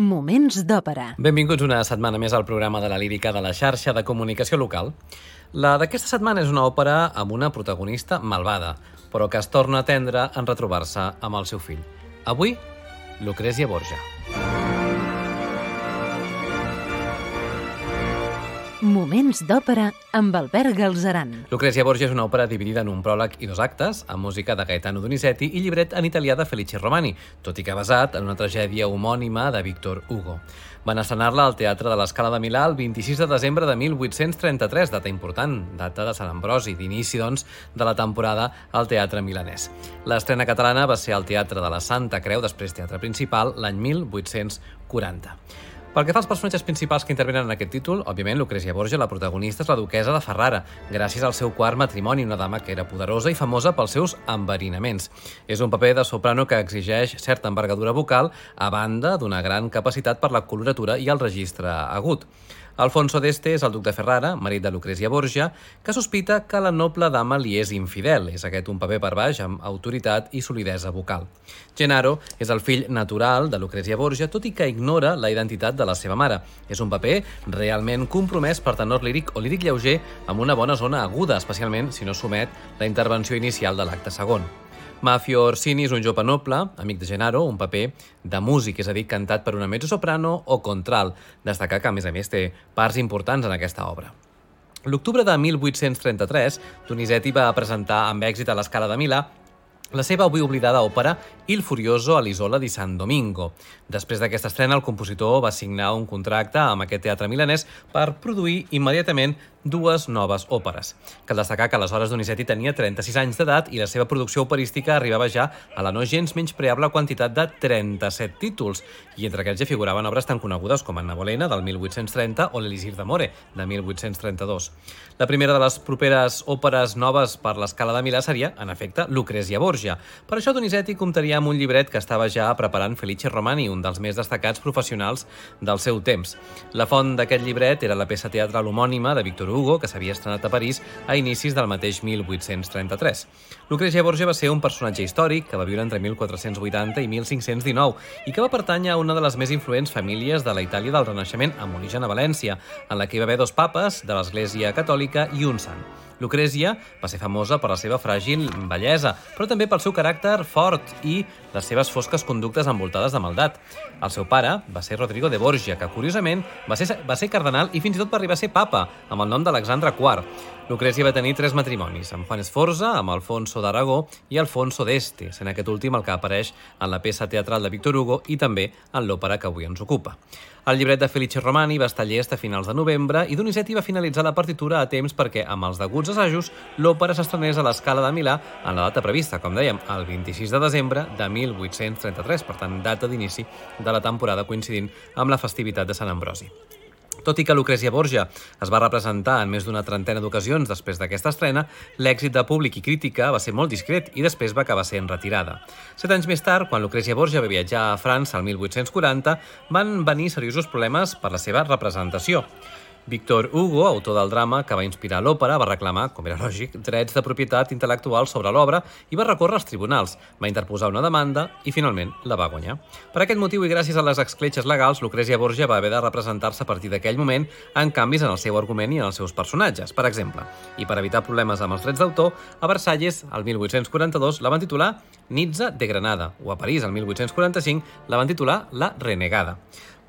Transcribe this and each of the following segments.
Moments d'òpera. Benvinguts una setmana més al programa de la lírica de la xarxa de comunicació local. La d'aquesta setmana és una òpera amb una protagonista malvada, però que es torna tendre en retrobar-se amb el seu fill. Avui, Lucrezia Borja. Moments d'òpera amb Albert Galzeran. Lucrezia Borgia és una òpera dividida en un pròleg i dos actes, amb música de Gaetano Donizetti i llibret en italià de Felice Romani, tot i que basat en una tragèdia homònima de Victor Hugo. Van estrenar-la al Teatre de l'Escala de Milà el 26 de desembre de 1833, data important, data de Sant Ambrosi, d'inici, doncs, de la temporada al Teatre Milanès. L'estrena catalana va ser al Teatre de la Santa Creu, després Teatre Principal, l'any 1840. Pel que fa als personatges principals que intervenen en aquest títol, òbviament Lucrezia Borgia, la protagonista, és la duquesa de Ferrara, gràcies al seu quart matrimoni, una dama que era poderosa i famosa pels seus enverinaments. És un paper de soprano que exigeix certa envergadura vocal, a banda d'una gran capacitat per la coloratura i el registre agut. Alfonso d'Este és el duc de Ferrara, marit de Lucrezia Borgia, que sospita que la noble dama li és infidel. És aquest un paper per baix amb autoritat i solidesa vocal. Gennaro és el fill natural de Lucrezia Borgia, tot i que ignora la identitat de la seva mare. És un paper realment compromès per tenor líric o líric lleuger amb una bona zona aguda, especialment si no somet la intervenció inicial de l'acte segon. Mafio Orsini és un jove noble, amic de Gennaro, un paper de músic, és a dir, cantat per una mezzo-soprano o contral. Destacar que, a més a més, té parts importants en aquesta obra. L'octubre de 1833, Donizetti va presentar amb èxit a l'Escala de Milà la seva avui oblidada òpera Il Furioso a l'Isola di San Domingo. Després d'aquesta estrena, el compositor va signar un contracte amb aquest teatre milanès per produir immediatament dues noves òperes. Cal destacar que aleshores Donizetti tenia 36 anys d'edat i la seva producció operística arribava ja a la no gens menyspreable quantitat de 37 títols, i entre aquests ja figuraven obres tan conegudes com Anna Bolena, del 1830, o l'Elisir d'Amore, de 1832. La primera de les properes òperes noves per l'escala de Milà seria, en efecte, Lucrezia Borgia. Per això Donizetti comptaria amb un llibret que estava ja preparant Felice Romani, un dels més destacats professionals del seu temps. La font d'aquest llibret era la peça teatral homònima de Victor Hugo, que s'havia estrenat a París a inicis del mateix 1833. Lucrezia Borgia va ser un personatge històric que va viure entre 1480 i 1519 i que va pertànyer a una de les més influents famílies de la Itàlia del Renaixement amb origen a València, en la que hi va haver dos papes de l'Església Catòlica i un sant. Lucrezia va ser famosa per la seva fràgil bellesa, però també pel seu caràcter fort i les seves fosques conductes envoltades de maldat. El seu pare va ser Rodrigo de Borgia, que curiosament va ser, va ser cardenal i fins i tot va arribar a ser papa, amb el nom d'Alexandre IV. Lucrezia va tenir tres matrimonis, amb Juan Esforza, amb Alfonso d'Aragó i Alfonso d'Este, sent aquest últim el que apareix en la peça teatral de Victor Hugo i també en l'òpera que avui ens ocupa. El llibret de Felice Romani va estar llest a finals de novembre i Donizetti va finalitzar la partitura a temps perquè, amb els deguts assajos, l'òpera s'estrenés a l'escala de Milà en la data prevista, com dèiem, el 26 de desembre de 1833, per tant, data d'inici de la temporada coincidint amb la festivitat de Sant Ambrosi. Tot i que Lucrezia Borgia es va representar en més d'una trentena d'ocasions després d'aquesta estrena, l'èxit de públic i crítica va ser molt discret i després va acabar sent retirada. Set anys més tard, quan Lucrezia Borgia va viatjar a França el 1840, van venir seriosos problemes per la seva representació. Víctor Hugo, autor del drama que va inspirar l'òpera, va reclamar, com era lògic, drets de propietat intel·lectual sobre l'obra i va recórrer als tribunals, va interposar una demanda i finalment la va guanyar. Per aquest motiu i gràcies a les escletxes legals, Lucrezia Borgia va haver de representar-se a partir d'aquell moment en canvis en el seu argument i en els seus personatges. Per exemple, i per evitar problemes amb els drets d'autor, a Versalles, el 1842, la van titular Nizza de Granada, o a París, el 1845, la van titular La Renegada.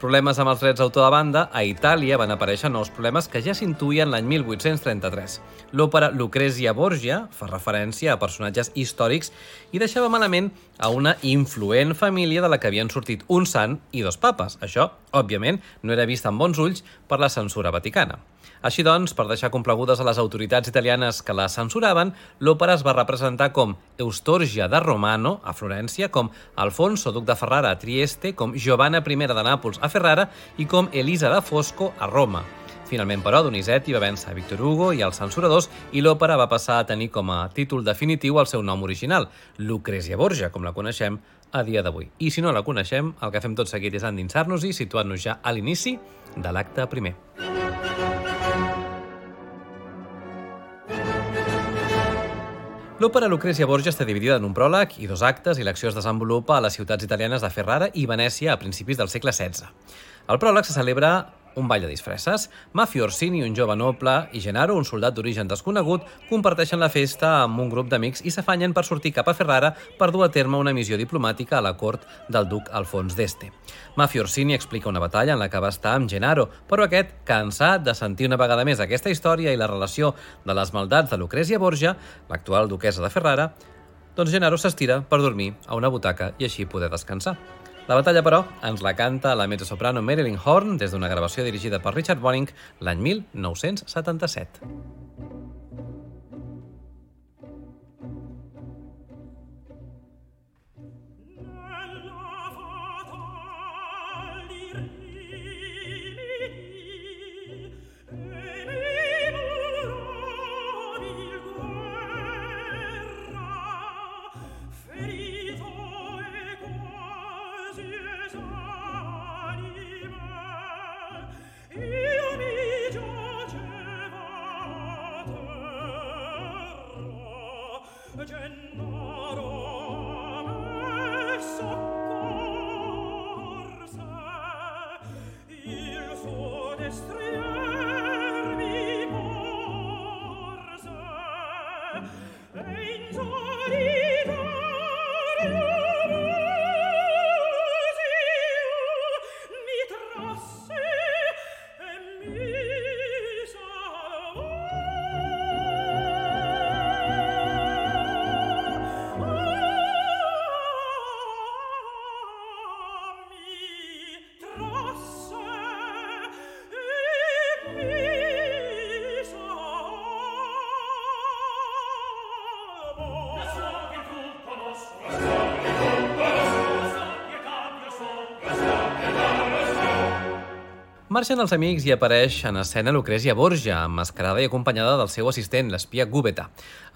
Problemes amb els drets d'autor de banda, a Itàlia van aparèixer nous problemes que ja s'intuïen l'any 1833. L'òpera Lucrezia Borgia fa referència a personatges històrics i deixava malament a una influent família de la que havien sortit un sant i dos papes. Això, òbviament, no era vist amb bons ulls per la censura vaticana. Així doncs, per deixar complegudes a les autoritats italianes que la censuraven, l'òpera es va representar com Eustorgia de Romano, a Florència, com Alfonso, duc de Ferrara, a Trieste, com Giovanna I de Nàpols, a Ferrara, i com Elisa de Fosco, a Roma. Finalment, però, Donizetti va vèncer Victor Hugo i els censuradors i l'òpera va passar a tenir com a títol definitiu el seu nom original, Lucrezia Borgia, com la coneixem a dia d'avui. I si no la coneixem, el que fem tot seguit és endinsar-nos i situar-nos ja a l'inici de l'acte primer. L'òpera Lucrezia Borgia està dividida en un pròleg i dos actes i l'acció es desenvolupa a les ciutats italianes de Ferrara i Venècia a principis del segle XVI. Al pròleg se celebra un ball de disfresses. Mafio Orsini, un jove noble, i Gennaro, un soldat d'origen desconegut, comparteixen la festa amb un grup d'amics i s'afanyen per sortir cap a Ferrara per dur a terme una missió diplomàtica a la cort del duc Alfons d'Este. Mafio Orsini explica una batalla en la que va estar amb Gennaro, però aquest, cansat de sentir una vegada més aquesta història i la relació de les maldats de Lucrezia Borgia, l'actual duquesa de Ferrara, doncs Gennaro s'estira per dormir a una butaca i així poder descansar. La batalla, però, ens la canta la mezzosoprano Marilyn Horn des d'una gravació dirigida per Richard Bonning l'any 1977. Marxen els amics i apareix en escena Lucrezia Borgia, emmascarada i acompanyada del seu assistent, l'espia Gúbeta.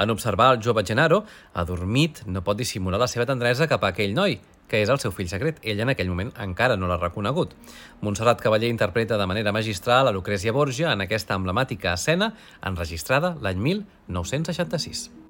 En observar el jove Gennaro, adormit, no pot dissimular la seva tendresa cap a aquell noi, que és el seu fill secret. Ell en aquell moment encara no l'ha reconegut. Montserrat Cavaller interpreta de manera magistral a Lucrezia Borgia en aquesta emblemàtica escena enregistrada l'any 1966.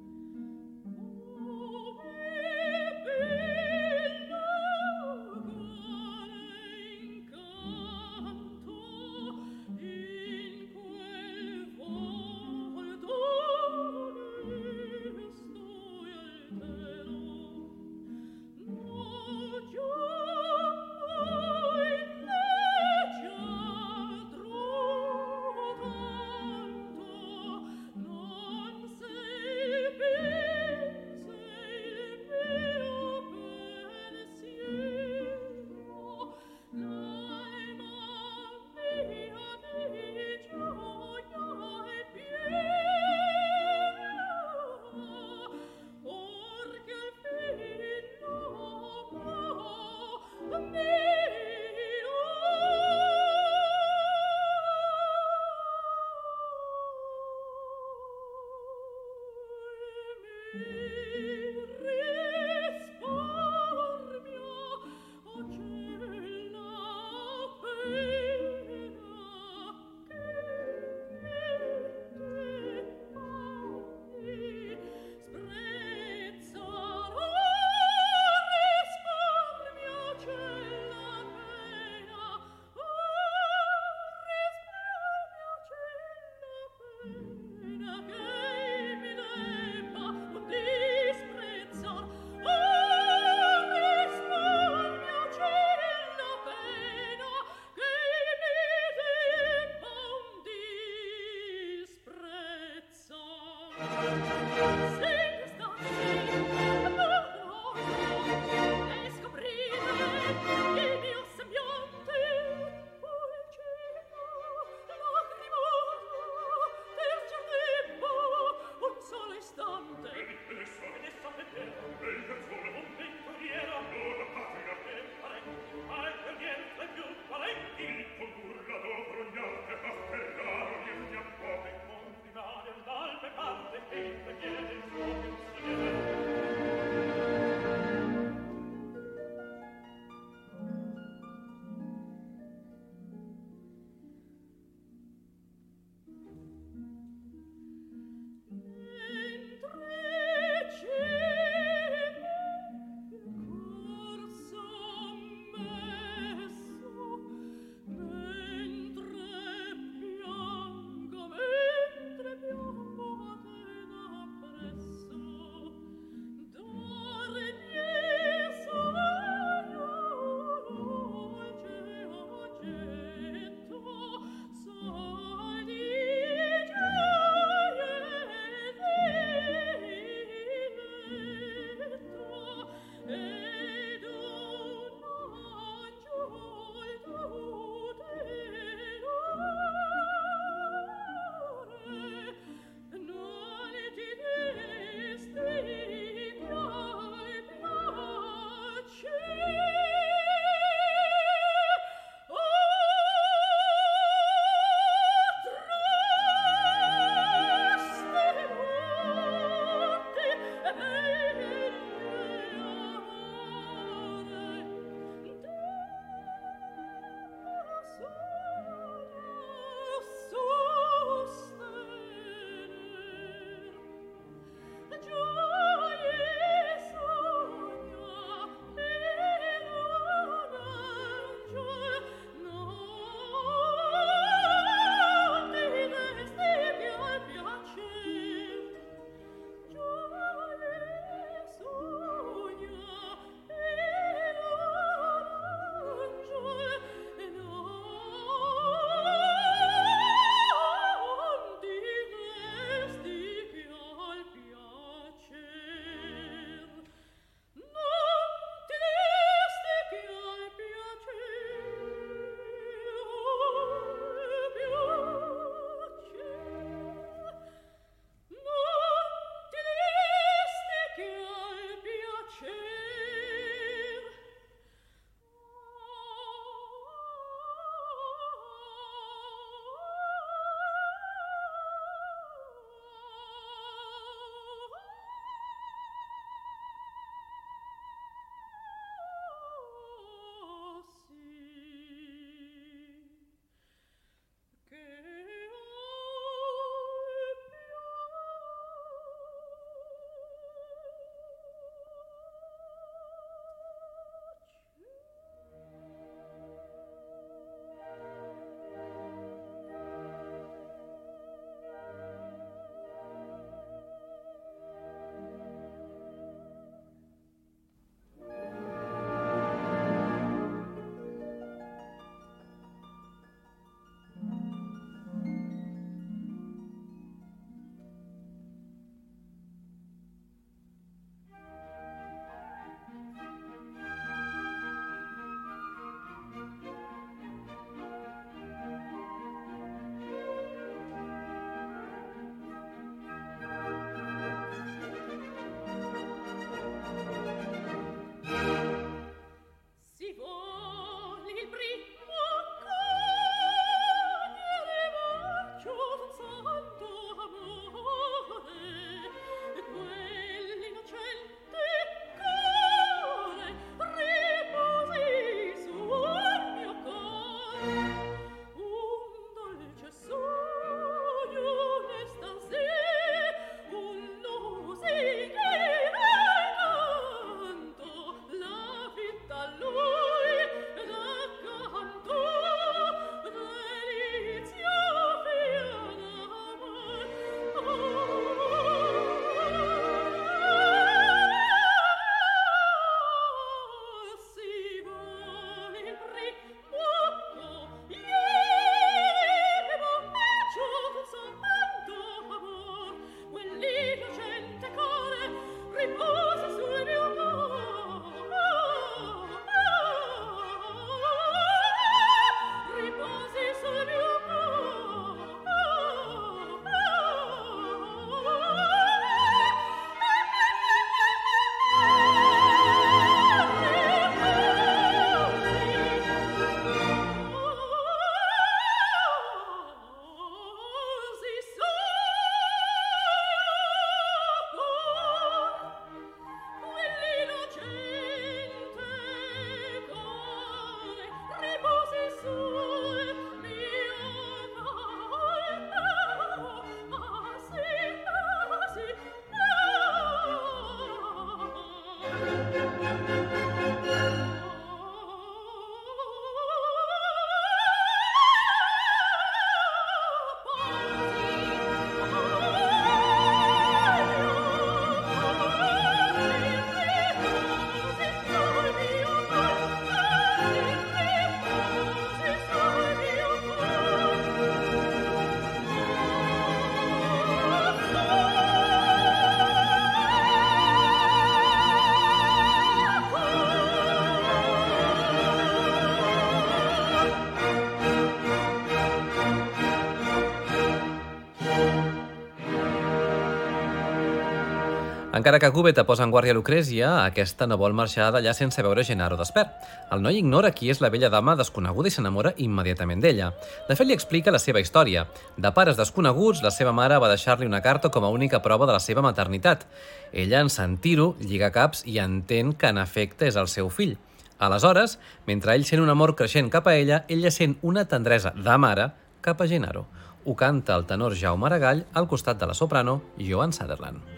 Encara que Cúbeta posa en guàrdia Lucrècia, aquesta no vol marxar d'allà sense veure Genaro despert. El noi ignora qui és la vella dama desconeguda i s'enamora immediatament d'ella. De fet, li explica la seva història. De pares desconeguts, la seva mare va deixar-li una carta com a única prova de la seva maternitat. Ella, en sentir-ho, lliga caps i entén que en efecte és el seu fill. Aleshores, mentre ell sent un amor creixent cap a ella, ella sent una tendresa de mare cap a Genaro. Ho canta el tenor Jaume Aragall al costat de la soprano Joan Sutherland.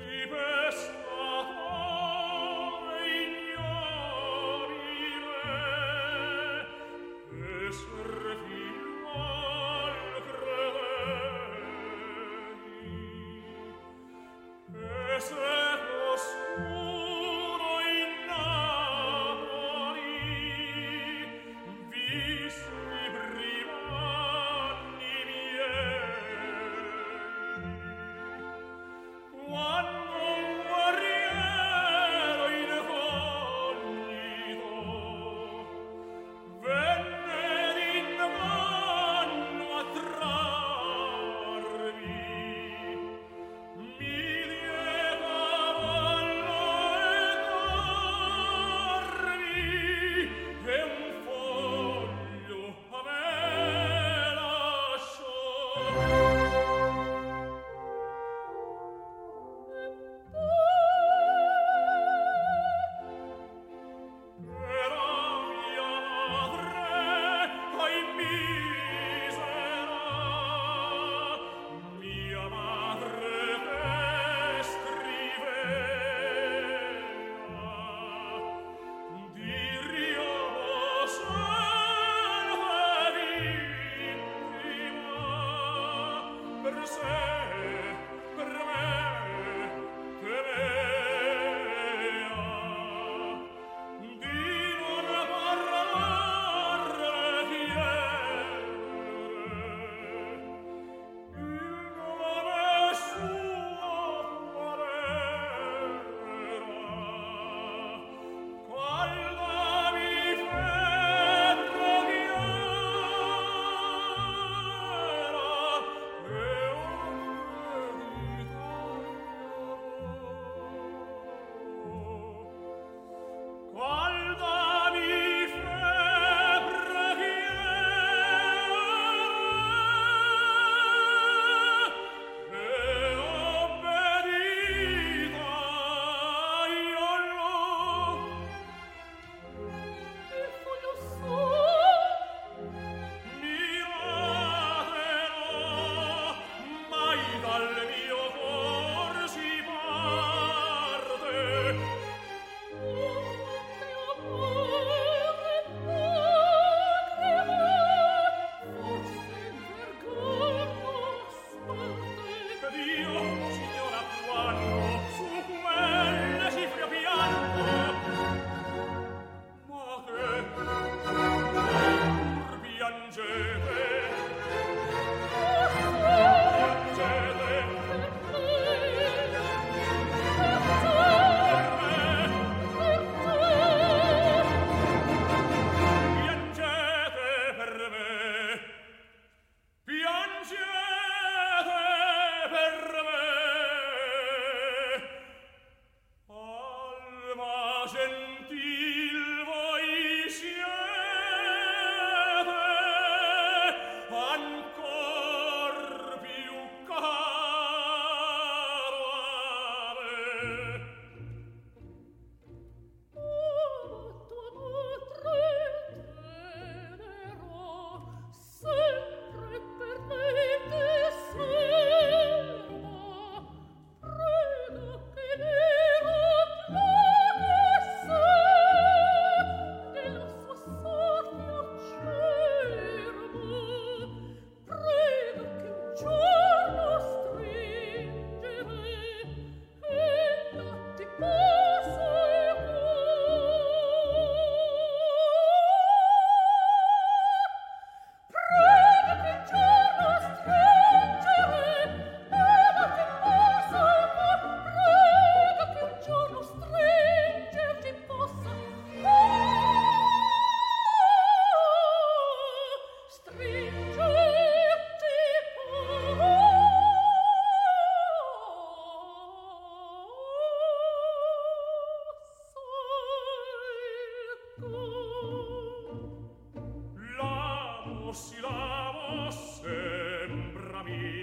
oscillava sembrami.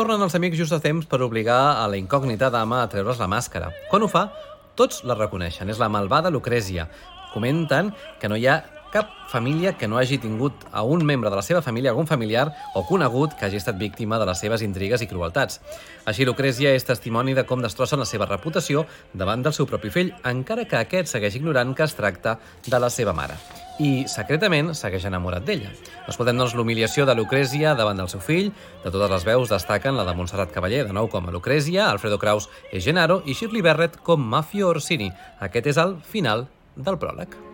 Tornen els amics just a temps per obligar a la incògnita dama a treure's la màscara. Quan ho fa, tots la reconeixen. És la malvada Lucrèsia. Comenten que no hi ha cap família que no hagi tingut a un membre de la seva família, algun familiar o conegut que hagi estat víctima de les seves intrigues i crueltats. Així, Lucrèsia és testimoni de com destrossen la seva reputació davant del seu propi fill, encara que aquest segueix ignorant que es tracta de la seva mare i, secretament, segueix enamorat d'ella. Escoltem, doncs, l'humiliació de Lucrèsia davant del seu fill. De totes les veus destaquen la de Montserrat Cavaller, de nou com a Lucrèsia, Alfredo Kraus és Genaro i Shirley Barrett com Mafio Orsini. Aquest és el final del pròleg.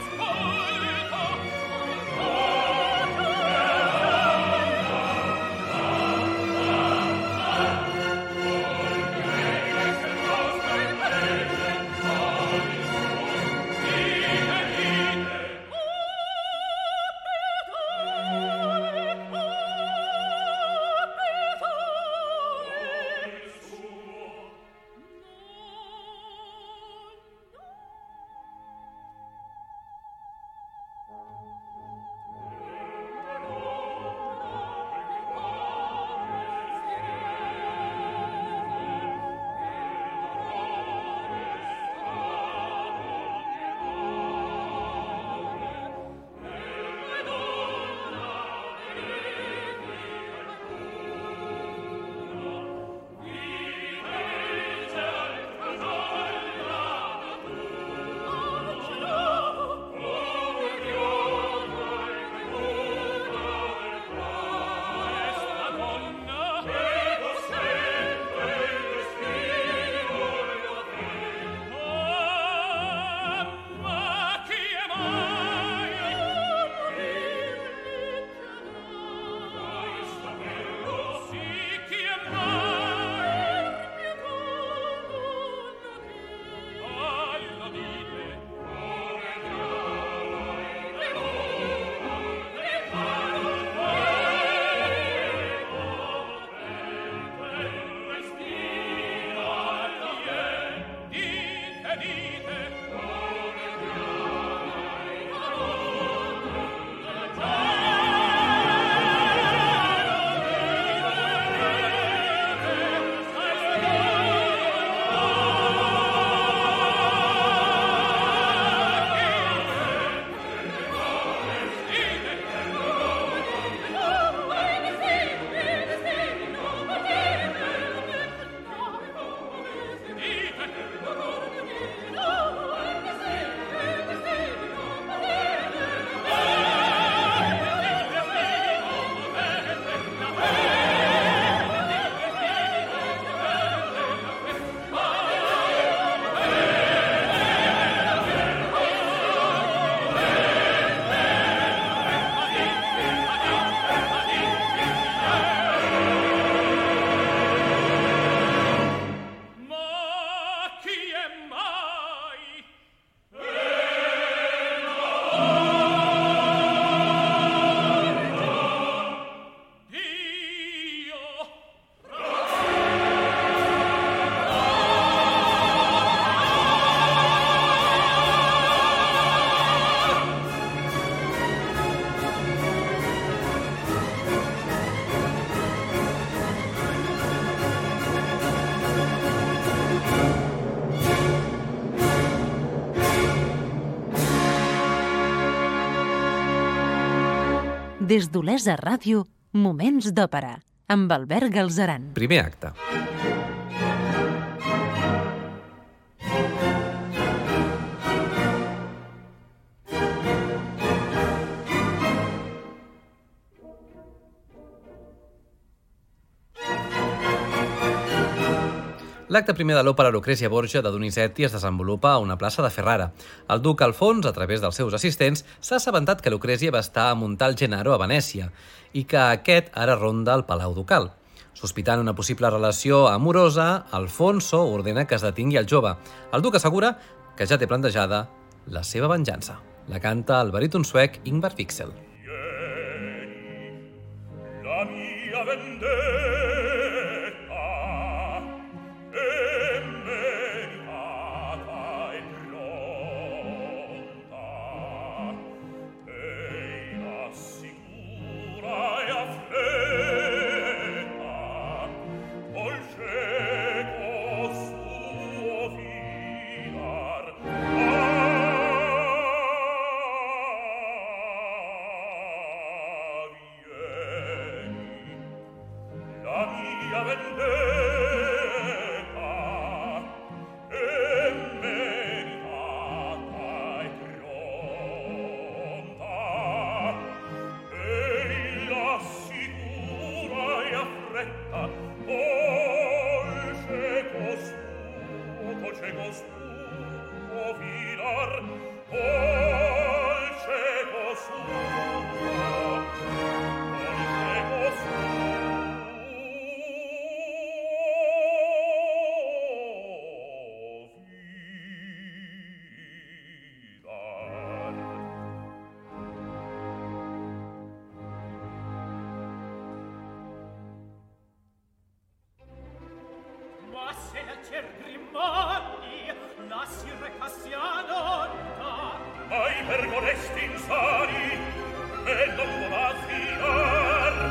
Let's go! Des d'Olesa Ràdio, Moments d'Òpera, amb Albert Galzeran. Primer acte. L'acte primer de l'òpera Lucrezia Borgia de Donizetti es desenvolupa a una plaça de Ferrara. El duc Alfons, a través dels seus assistents, s'ha assabentat que Lucrezia va estar a Montal Gennaro a Venècia i que aquest ara ronda el Palau Ducal. Sospitant una possible relació amorosa, Alfonso ordena que es detingui el jove. El duc assegura que ja té plantejada la seva venjança. La canta el baríton suec Ingvar Fixel. ai pergonesti insani e non vola fiar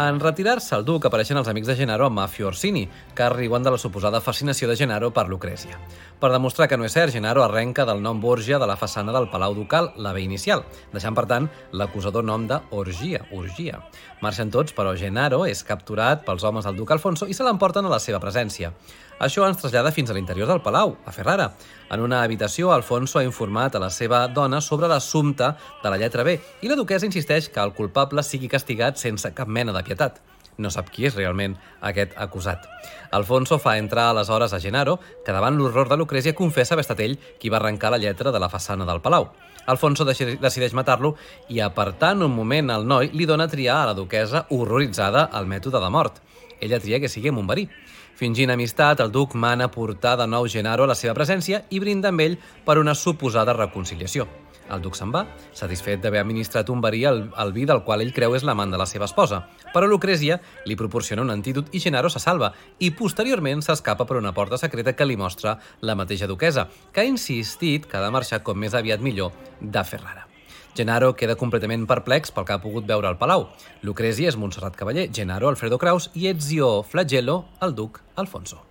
En retirar-se el duc apareixen els amics de Gennaro amb Mafio Orsini, que riuen de la suposada fascinació de Gennaro per Lucrècia. Per demostrar que no és cert, Gennaro arrenca del nom Borgia de la façana del Palau Ducal, la B inicial, deixant, per tant, l'acusador nom de Orgia, Orgia. Marxen tots, però Gennaro és capturat pels homes del duc Alfonso i se l'emporten a la seva presència. Això ens trasllada fins a l'interior del palau, a Ferrara. En una habitació, Alfonso ha informat a la seva dona sobre l'assumpte de la lletra B i la duquesa insisteix que el culpable sigui castigat sense cap mena de pietat. No sap qui és realment aquest acusat. Alfonso fa entrar aleshores a Genaro, que davant l'horror de Lucrècia confessa haver estat ell qui va arrencar la lletra de la façana del palau. Alfonso decideix matar-lo i, apartant un moment el noi, li dona a triar a la duquesa horroritzada el mètode de mort. Ella tria que sigui amb un verí. Fingint amistat, el duc mana portar de nou Genaro a la seva presència i brinda amb ell per una suposada reconciliació. El duc se'n va, satisfet d'haver administrat un verí al, al vi del qual ell creu és l'amant de la seva esposa. Però Lucrècia li proporciona un antídot i Genaro se salva i posteriorment s'escapa per una porta secreta que li mostra la mateixa duquesa, que ha insistit que ha de marxar com més aviat millor de Ferrara. Genaro queda completament perplex pel que ha pogut veure al Palau. Lucrezia és Montserrat Cavaller, Genaro Alfredo Kraus i Ezio Flagello, el duc Alfonso.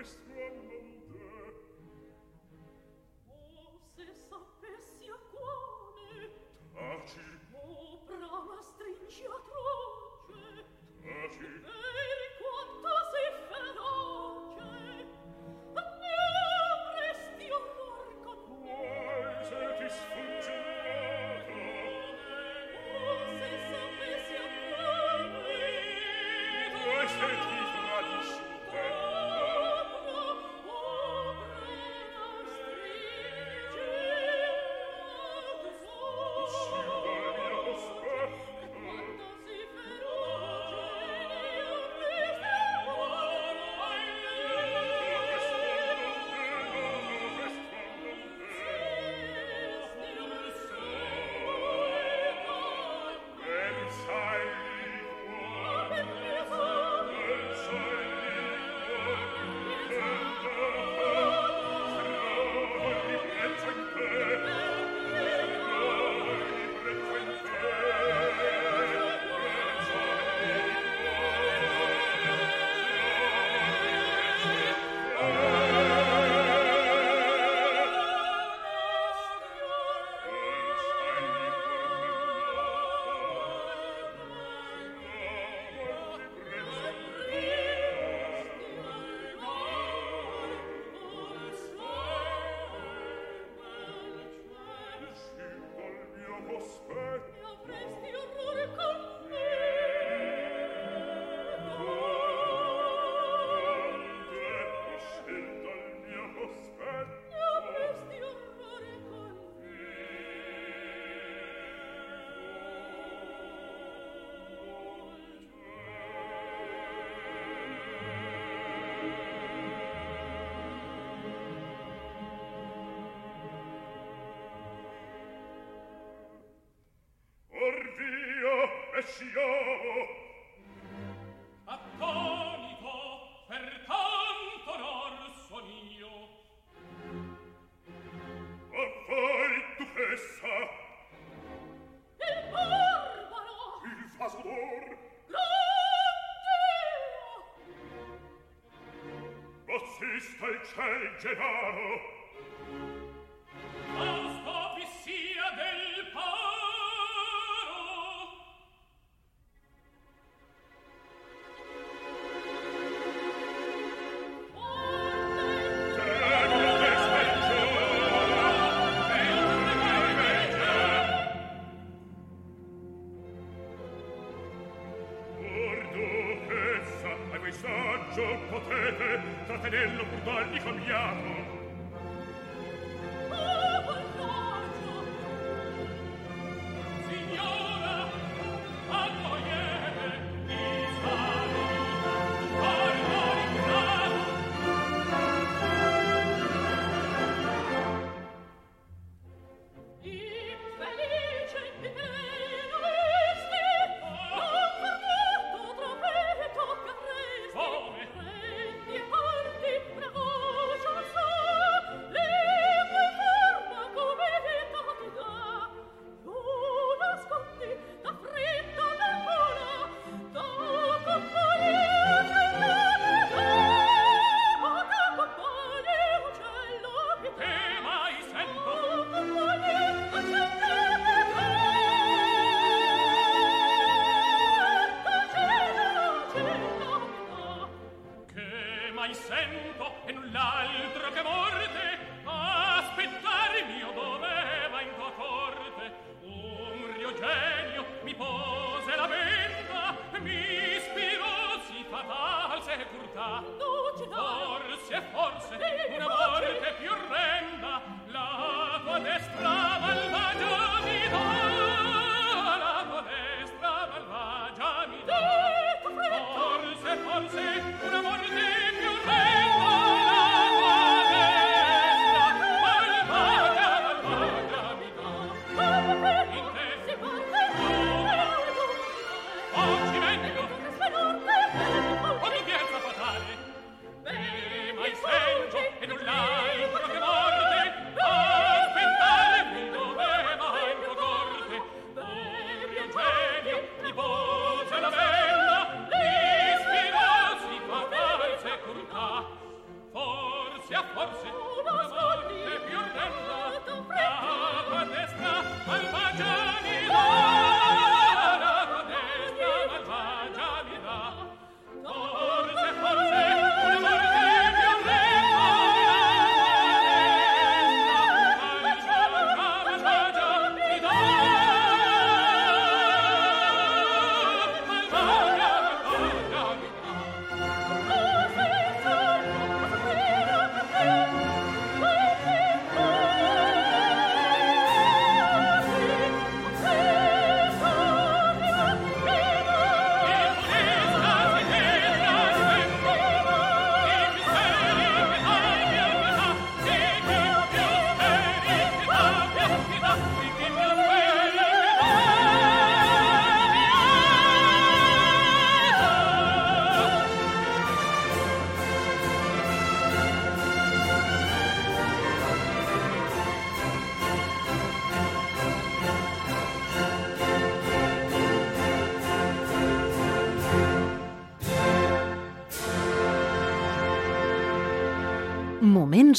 Christmas. c'è il Gennaro.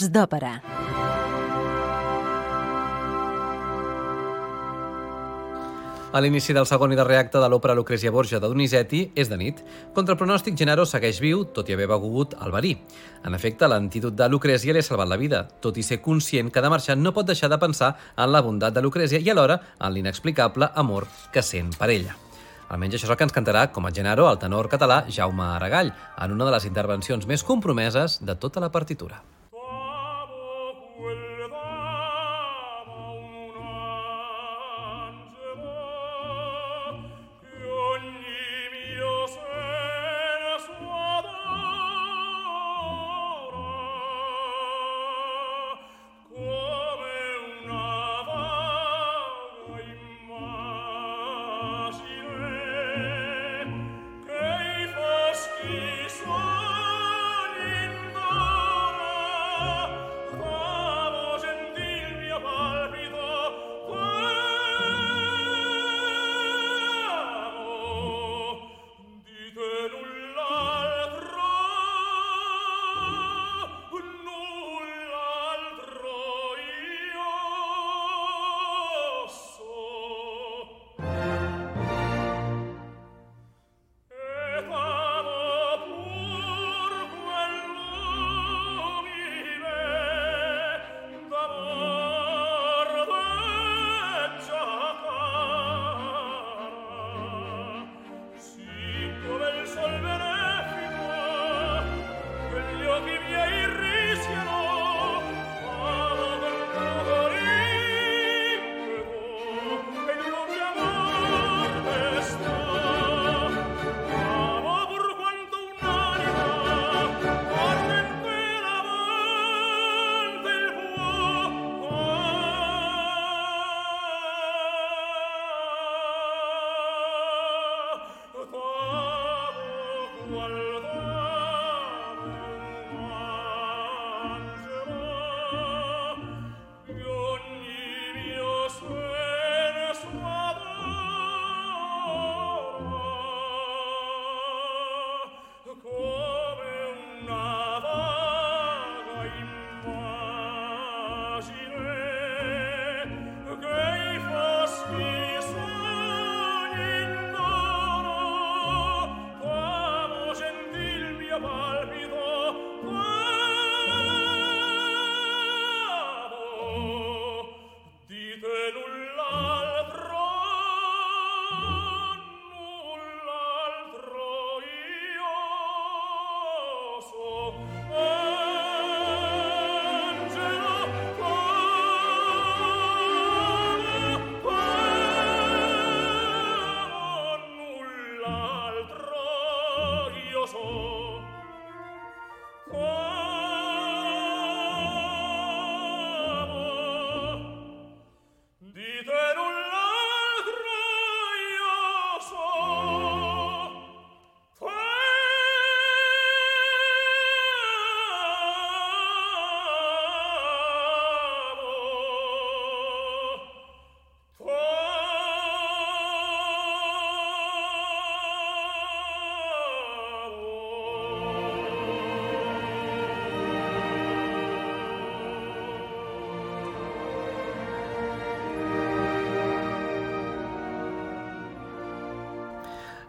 Moments d'òpera. A l'inici del segon i darrer acte de l'òpera Lucrezia Borgia de Donizetti és de nit. Contra el pronòstic, Genaro segueix viu, tot i haver begut el verí. En efecte, l'antídot de Lucrezia li ha salvat la vida, tot i ser conscient que de marxar no pot deixar de pensar en la bondat de Lucrezia i alhora en l'inexplicable amor que sent per ella. Almenys això és el que ens cantarà com a Genaro el tenor català Jaume Aragall, en una de les intervencions més compromeses de tota la partitura.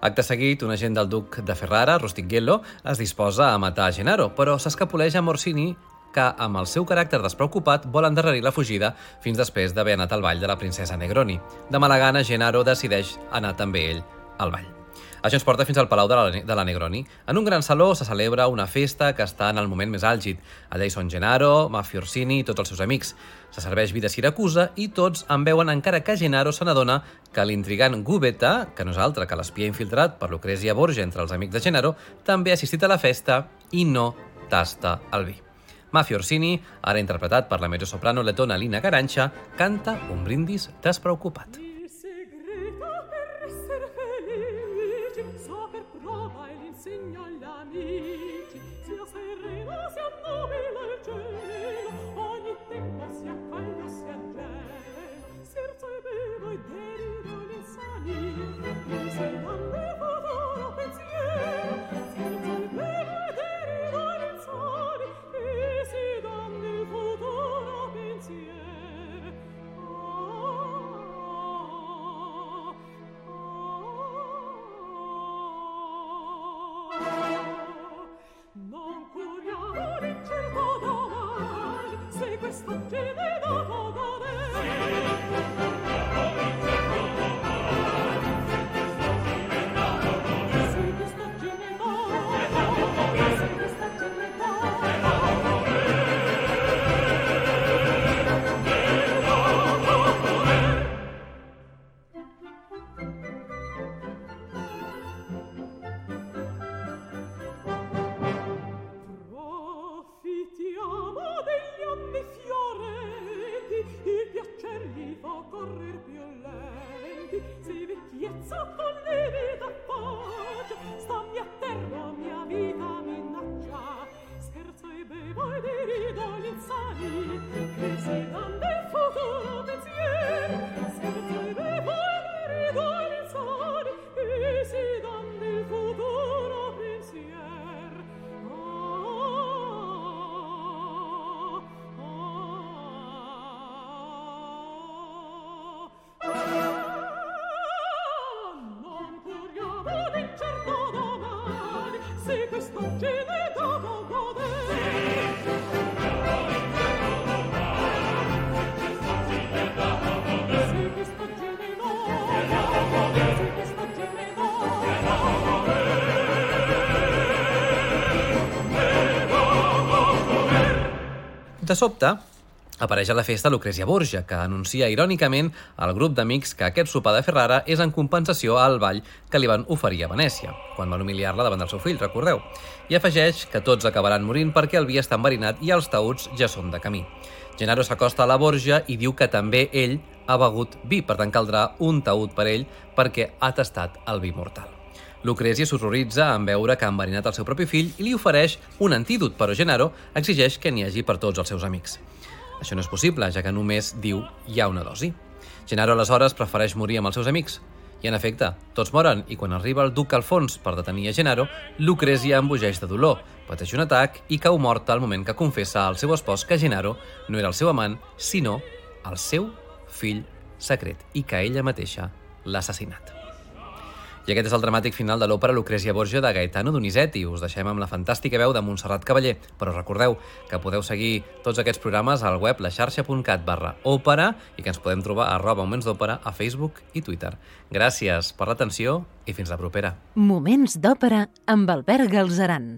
Acte seguit, un agent del duc de Ferrara, Rostighello, es disposa a matar Gennaro, però s'escapoleix a Morsini que, amb el seu caràcter despreocupat, vol endarrerir la fugida fins després d'haver anat al ball de la princesa Negroni. De mala gana, Gennaro decideix anar també ell al ball. Això ens porta fins al Palau de la, de la Negroni. En un gran saló se celebra una festa que està en el moment més àlgid. Allà hi són Gennaro, Mafia Orsini i tots els seus amics. Se serveix vi de Siracusa i tots en veuen encara que Gennaro se n'adona que l'intrigant Gubeta, que no és altre que l'espia infiltrat per Lucrezia Borgia entre els amics de Gennaro, també ha assistit a la festa i no tasta el vi. Mafia Orsini, ara interpretat per la mezzosoprano letona Lina Garancha, canta un brindis despreocupat. De sobte, apareix a la festa Lucrezia Borgia, que anuncia irònicament al grup d'amics que aquest sopar de Ferrara és en compensació al ball que li van oferir a Venècia, quan van humiliar-la davant del seu fill, recordeu. I afegeix que tots acabaran morint perquè el vi està enverinat i els taüts ja són de camí. Gennaro s'acosta a la Borgia i diu que també ell ha begut vi, per tant caldrà un taüt per ell perquè ha tastat el vi mortal. Lucrezia s'horroritza en veure que ha enverinat el seu propi fill i li ofereix un antídot, però Gennaro exigeix que n'hi hagi per tots els seus amics. Això no és possible, ja que només diu hi ha una dosi. Gennaro aleshores prefereix morir amb els seus amics. I en efecte, tots moren i quan arriba el duc Alfons per detenir a Gennaro, Lucrezia embogeix de dolor, pateix un atac i cau morta al moment que confessa al seu espòs que Gennaro no era el seu amant, sinó el seu fill secret i que ella mateixa l'ha assassinat. I aquest és el dramàtic final de l'òpera Lucrezia Borgia de Gaetano Donizetti. Us deixem amb la fantàstica veu de Montserrat Cavaller, però recordeu que podeu seguir tots aquests programes al web laxarxa.cat barra òpera i que ens podem trobar a arroba moments d'òpera a Facebook i Twitter. Gràcies per l'atenció i fins la propera. Moments d'òpera amb Albert Galzeran.